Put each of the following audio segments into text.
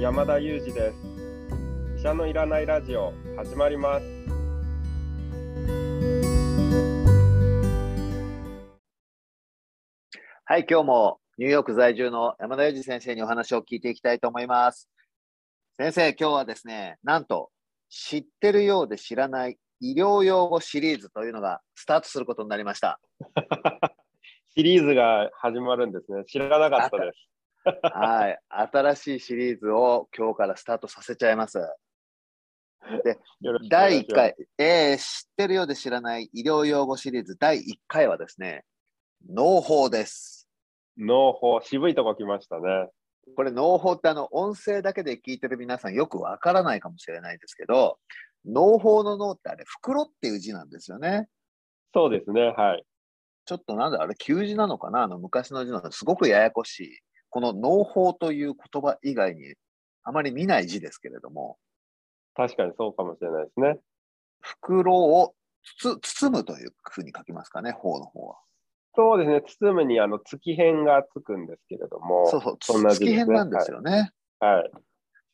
山田裕二です医者のいらないラジオ始まりますはい、今日もニューヨーク在住の山田裕二先生にお話を聞いていきたいと思います。先生、今日はですね、なんと知ってるようで知らない医療用語シリーズというのがスタートすることになりました。シリーズが始まるんですね知らなかったですはい、新しいシリーズを今日からスタートさせちゃいます。よろしくお願第1いします回、えー知ってるようで知らない医療用語シリーズ第1回はですね、農法です。農法渋いとこ来ましたねこれ農法ってあの音声だけで聞いてる皆さんよくわからないかもしれないですけど、農法の農ってあれ袋っていう字なんですよね。そうですねはいちょっとなんだあれ旧字なのかな？あの昔の字なのすごくややこしい。この農法という言葉以外にあまり見ない字ですけれども、確かにそうかもしれないですね。袋をつつ包むというふうに書きますかね、法の方は。そうですね。包むにあの月辺がつくんですけれどもそうそう、そんなね。月辺なんですよね。はい。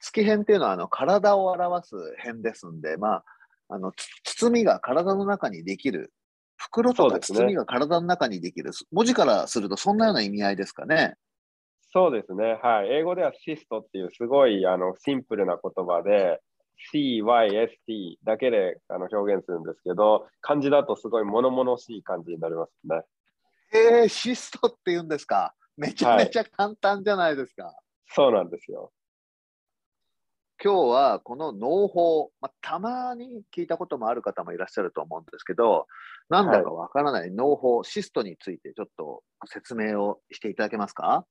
月辺っていうのはあの体を表す辺ですんで、まあ、あのつ包みが体の中にできる、袋とか包みが体の中にできる、文字からするとそんなような意味合いですかね。そうですね。はい。英語ではシストっていうすごいあのシンプルな言葉で CYST だけであの表現するんですけど漢字だとすごい物々しい感じになりますね。えー、シストって言うんですか？めちゃめちゃ簡単じゃないですか。そうなんですよ。今日はこの農法、まあ、たまに聞いたこともある方もいらっしゃると思うんですけど、なんだかわからない農法、シストについてちょっと説明をしていただけますか？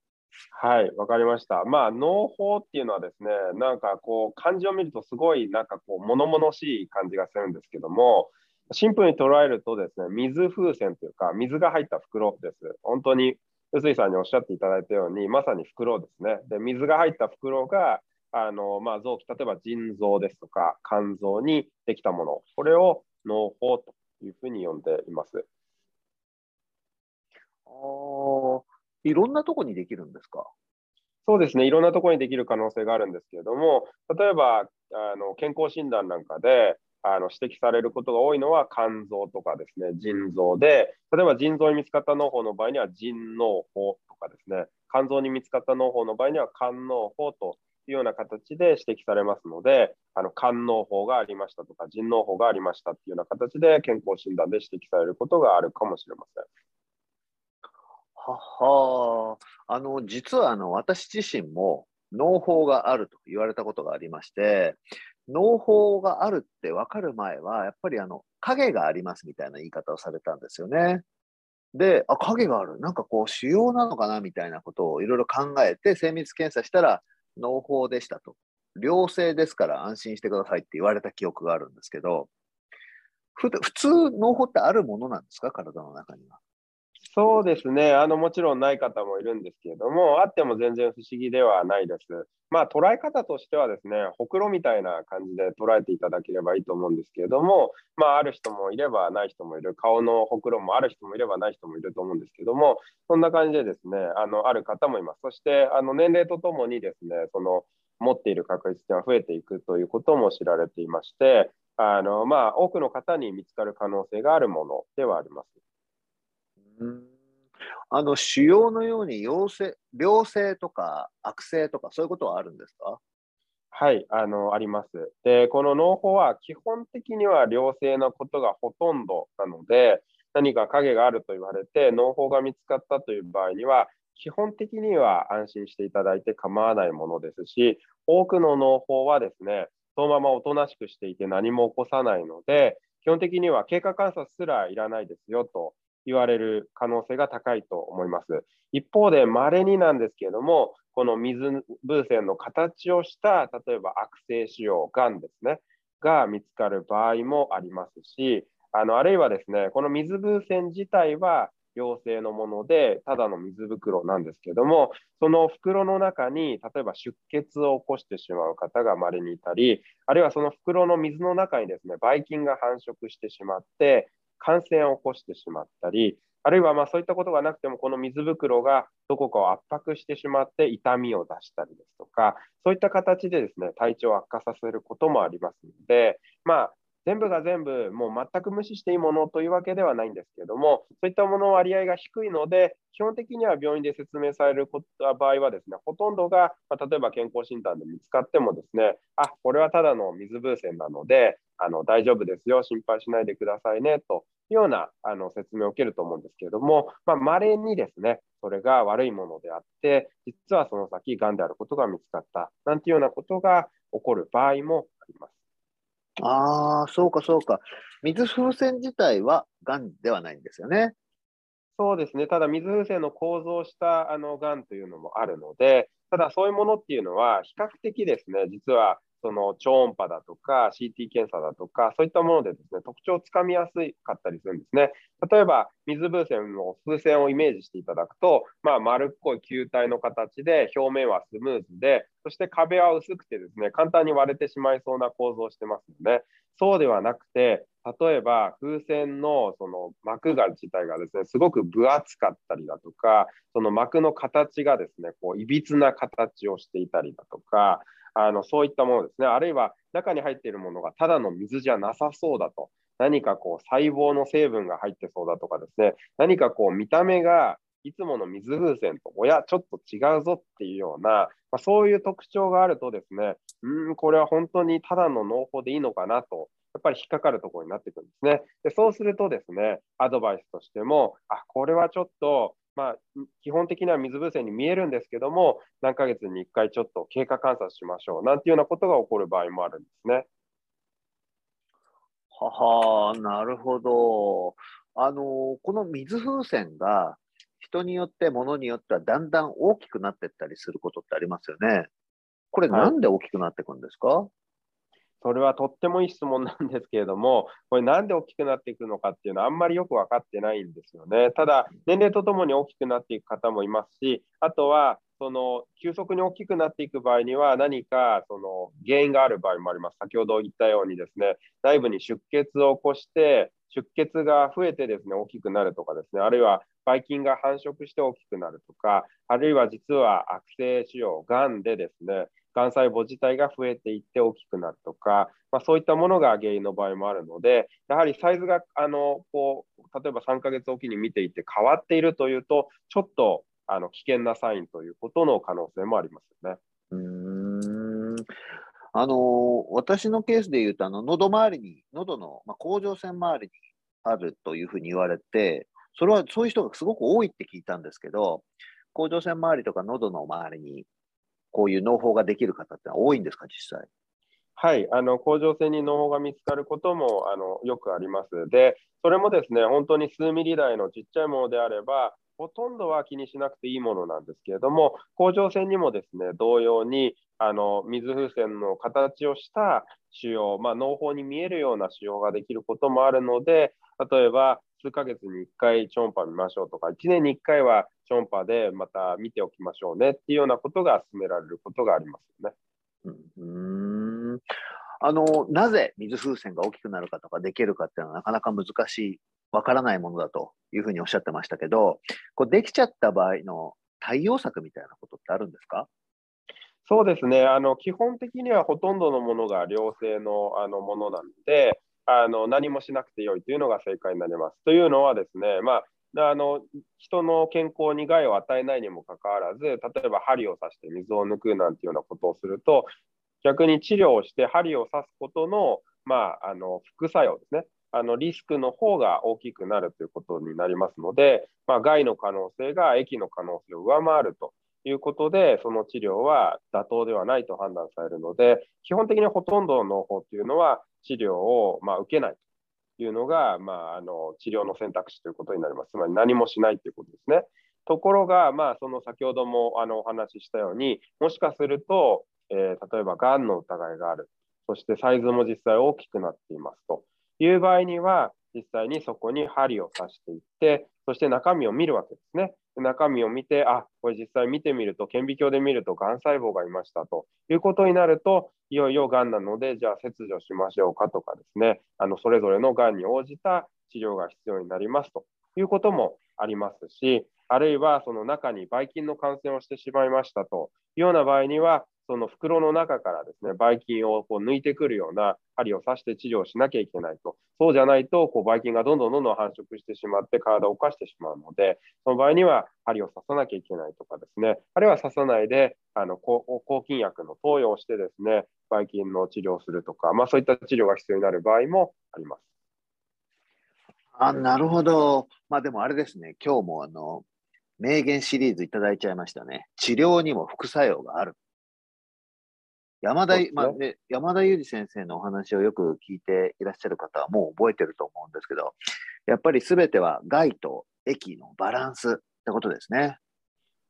はい、わかりました。まあ、農法っていうのはですね、なんかこう、漢字を見るとすごいなんかこう、物々しい感じがするんですけども、シンプルに捉えるとですね、水風船というか、水が入った袋です。本当に、臼井さんにおっしゃっていただいたように、まさに袋ですね。で、水が入った袋が、あの、まあ、臓器、例えば腎臓ですとか、肝臓にできたもの、これを農法というふうに呼んでいます。いろんなとこにできるんですか？そうですね、いろんなとこにできる可能性があるんですけれども、例えばあの健康診断なんかであの指摘されることが多いのは肝臓とかですね、腎臓で、例えば腎臓に見つかった脳胞の場合には腎脳胞とかですね、肝臓に見つかった脳胞の場合には肝脳胞というような形で指摘されますので、あの肝脳胞がありましたとか、腎脳胞がありましたっていうような形で健康診断で指摘されることがあるかもしれません。ははあの実はあの私自身も農法があると言われたことがありまして農法があるって分かる前はやっぱりあの影がありますみたいな言い方をされたんですよね。であ影があるなんかこう腫瘍なのかなみたいなことをいろいろ考えて精密検査したら農法でしたと良性ですから安心してくださいって言われた記憶があるんですけど普通農法ってあるものなんですか？体の中には。そうですねあの、もちろんない方もいるんですけれども、あっても全然不思議ではないです。まあ、捉え方としてはですね、ほくろみたいな感じで捉えていただければいいと思うんですけれども、まあ、ある人もいればない人もいる、顔のほくろもある人もいればない人もいると思うんですけども、そんな感じでですね、あのある方もいます。そしてあの年齢とともにですね、その持っている確率が増えていくということも知られていまして、あのまあ、多くの方に見つかる可能性があるものではあります。あの腫瘍のように陽性良性とか悪性とかそういうことはあるんですか？はい、あの、あります。で、この農法は基本的には良性なことがほとんどなので、何か影があると言われて、農法が見つかったという場合には、基本的には安心していただいて構わないものですし、多くの農法はですね、そのままおとなしくしていて何も起こさないので、基本的には経過観察すらいらないですよと言われる可能性が高いと思います。一方で、稀になんですけれども、この水風船の形をした、例えば悪性腫瘍、がんですね、が見つかる場合もありますし、あのあるいはですね、この水風船自体は陽性のもので、ただの水袋なんですけれども、その袋の中に、例えば出血を起こしてしまう方が稀にいたり、あるいはその袋の水の中にですね、ばい菌が繁殖してしまって、感染を起こしてしまったり、あるいはまそういったことがなくても、この水袋がどこかを圧迫してしまって痛みを出したりですとか、そういった形でですね、体調を悪化させることもありますので、まあ、全部が全部もう全く無視していいものというわけではないんですけれども、そういったものの割合が低いので、基本的には病院で説明される場合はですね、ほとんどが、まあ、例えば健康診断で見つかってもですね、あ、これはただの水風船なので、あの大丈夫ですよ、心配しないでくださいね、というようなあの説明を受けると思うんですけれども、まあ、稀にですね、それが悪いものであって、実はその先、がんであることが見つかった、なんていうようなことが起こる場合もあ。ああ、そうかそうか。水風船自体はがんではないんですよね。そうですね。ただ、水風船の構造したあのがんというのもあるので、ただそういうものっていうのは、比較的ですね、実はその超音波だとか CT 検査だとか、そういったものでですね、特徴をつかみやすかったりするんですね。例えば、水風船の風船をイメージしていただくと、まあ、丸っこい球体の形で、表面はスムーズで、そして壁は薄くてですね、簡単に割れてしまいそうな構造をしてますよね。そうではなくて、例えば風船のその膜が自体がですね、すごく分厚かったりだとか、その膜の形がですね、こういびつな形をしていたりだとか、あのそういったものですね、あるいは中に入っているものがただの水じゃなさそうだと、何かこう細胞の成分が入ってそうだとかですね、何かこう見た目がいつもの水風船と、おや、ちょっと違うぞっていうような、まあ、そういう特徴があるとですね、うん、これは本当にただの農法でいいのかなと、やっぱり引っかかるところになってくるんですね。でそうするとですね、アドバイスとしても、あ、これはちょっとまあ、基本的には水風船に見えるんですけども、何ヶ月に1回ちょっと経過観察しましょうなんていうようなことが起こる場合もあるんですね。ははなるほど。あの、この水風船が人によって、ものによってはだんだん大きくなっていったりすることってありますよね。これ、なんで大きくなっていくんですか、はいそれはとってもいい質問なんですけれども、これなんで大きくなっていくのかっていうのはあんまりよく分かってないんですよね。ただ、年齢とともに大きくなっていく方もいますし、あとは、その急速に大きくなっていく場合には何かその原因がある場合もあります。先ほど言ったようにですね、内部に出血を起こして、出血が増えてですね、大きくなるとかですね、あるいはばい菌が繁殖して大きくなるとか、あるいは実は悪性腫瘍、がんでですね、がん細胞自体が増えていって大きくなるとか、まあ、そういったものが原因の場合もあるので、やはりサイズがあのこう例えば3ヶ月おきに見ていて変わっているというと、ちょっとあの危険なサインということの可能性もありますよね。うんあの私のケースでいうと、あの喉周りに、喉の、まあ、甲状腺周りにあるというふうに言われて、それはそういう人がすごく多いって聞いたんですけど、甲状腺周りとか喉の周りにこういう農法ができる方って多いんですか、実際？はい、あの甲状腺に農法が見つかることもあのよくあります。で、それもですね、本当に数ミリ台のちっちゃいものであれば、ほとんどは気にしなくていいものなんですけれども、甲状腺にもですね、同様にあの水風船の形をした腫瘍、まあ、農法に見えるような腫瘍ができることもあるので、例えば数ヶ月に1回超音波見ましょうとか、1年に1回は超音波でまた見ておきましょうねっていうようなことが勧められることがありますよね。うん。あのなぜ水風船が大きくなるかとかできるかっていうのはなかなか難しい、わからないものだというふうにおっしゃってましたけど、こうできちゃった場合の対応策みたいなことってあるんですか？そうですね。あの基本的にはほとんどのものが良性のあのものなので、あの何もしなくてよいというのが正解になります。というのはですね、まあ、あの人の健康に害を与えないにもかかわらず、例えば針を刺して水を抜くなんていうようなことをすると、逆に治療をして針を刺すことの,、まあ、あの副作用ですね、あのリスクの方が大きくなるということになりますので、まあ、害の可能性が液の可能性を上回るということで、その治療は妥当ではないと判断されるので、基本的にほとんどの方というのは、治療を、まあ、受けないというのが、まあ、あの治療の選択肢ということになります。つまり何もしないということですね。ところが、まあ、その先ほどもあのお話ししたように、もしかすると、えー、例えばがんの疑いがある、そしてサイズも実際大きくなっていますという場合には、実際にそこに針を刺していって、そして中身を見るわけですね。中身を見て、あ、これ実際見てみると、顕微鏡で見ると、がん細胞がいましたと。いうことになると、いよいよがんなので、じゃあ切除しましょうかとかですね、あのそれぞれのがんに応じた治療が必要になりますと。いうこともありますし、あるいはその中にばい菌の感染をしてしまいましたと。いうような場合には、その袋の中からですね、ばい菌をこう抜いてくるような針を刺して治療しなきゃいけないと。そうじゃないと、こうばい菌がどんどんどんどん繁殖してしまって体を犯してしまうので、その場合には針を刺さなきゃいけないとかですね、あるいは刺さないで、あの抗菌薬の投与をしてですね、ばい菌の治療をするとか、まあ、そういった治療が必要になる場合もあります。あなるほど。まあでもあれですね、今日もあの名言シリーズいただいちゃいましたね。治療にも副作用がある。山田、まあね、山田裕二先生のお話をよく聞いていらっしゃる方はもう覚えてると思うんですけど、やっぱりすべては害と液のバランスってことですね。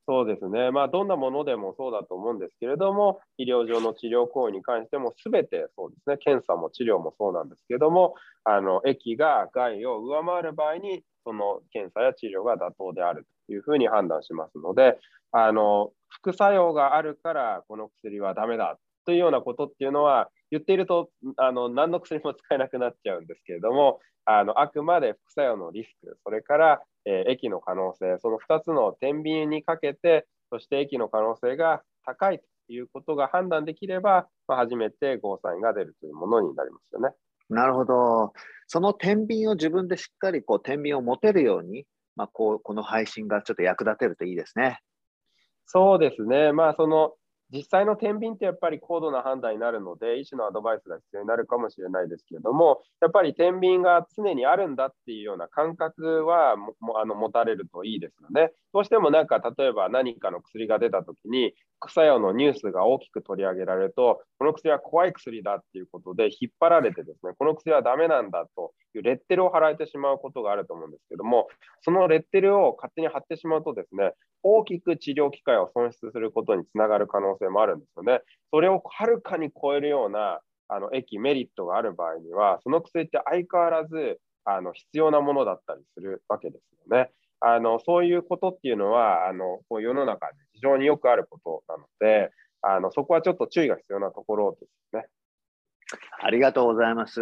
そうですね、まあ、どんなものでもそうだと思うんですけれども、医療上の治療行為に関しても、すべてそうですね、検査も治療もそうなんですけれども、あの液が害を上回る場合に、その検査や治療が妥当であるというふうに判断しますので、あの副作用があるから、この薬はダメだというようなことっていうのは、言っているとあの何の薬も使えなくなっちゃうんですけれども、あのあくまで副作用のリスク、それから、えー、液の可能性、その2つの天秤にかけて、そして液の可能性が高いということが判断できれば、まあ、初めてゴーサインが出るというものになりますよね。なるほど。その天秤を自分でしっかりこう天秤を持てるように、まあ、こうこの配信がちょっと役立てるといいですね。そうですね。まあ、その実際の天秤ってやっぱり高度な判断になるので、医師のアドバイスが必要になるかもしれないですけれども、やっぱり天秤が常にあるんだっていうような感覚はもあの持たれるといいですよね。どうしてもなんか例えば何かの薬が出たときに、副作用のニュースが大きく取り上げられると、この薬は怖い薬だっていうことで引っ張られてですね、この薬はダメなんだというレッテルを貼られてしまうことがあると思うんですけども、そのレッテルを勝手に貼ってしまうとですね、大きく治療機会を損失することにつながる可能性もあるんですよね。それをはるかに超えるようなあの駅、メリットがある場合には、その薬って相変わらずあの必要なものだったりするわけですよね。あのそういうことっていうのはあのこう世の中で非常によくあることなのであの、そこはちょっと注意が必要なところですね。ありがとうございます。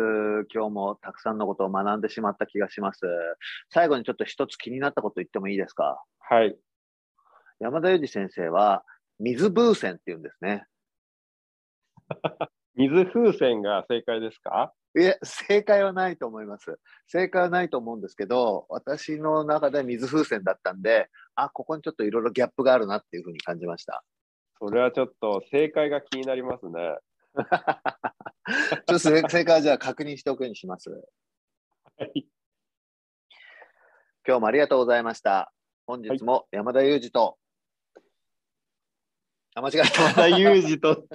今日もたくさんのことを学んでしまった気がします。最後にちょっと一つ気になったこと言ってもいいですか？はい。山田裕二先生は水風船って言うんですね。水風船が正解ですか？いえ、正解はないと思います。正解はないと思うんですけど、私の中で水風船だったんで、あ、ここにちょっといろいろギャップがあるなっていうふうに感じました。それはちょっと正解が気になりますね。ちょっと正解はじゃあ確認しておくようにします。はい。今日もありがとうございました。本日も山田裕二と、あ、間違えた。山田裕二と、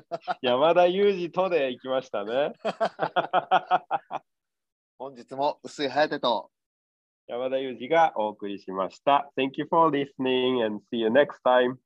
山田裕二とで行きましたね。本日も薄井颯と山田裕二がお送りしました。Thank you for listening and see you next time.